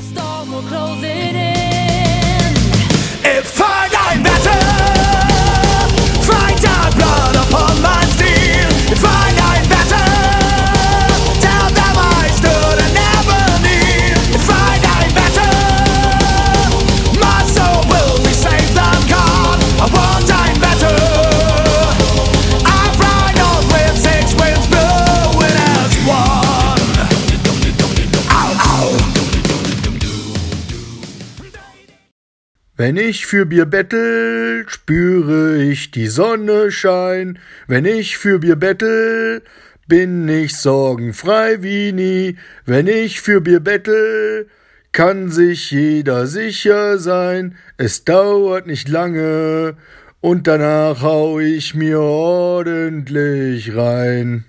storm will close. Wenn ich für Bier bettel, spüre ich die Sonne schein. Wenn ich für Bier bettel, bin ich sorgenfrei wie nie. Wenn ich für Bier bettel, kann sich jeder sicher sein. Es dauert nicht lange und danach hau ich mir ordentlich rein.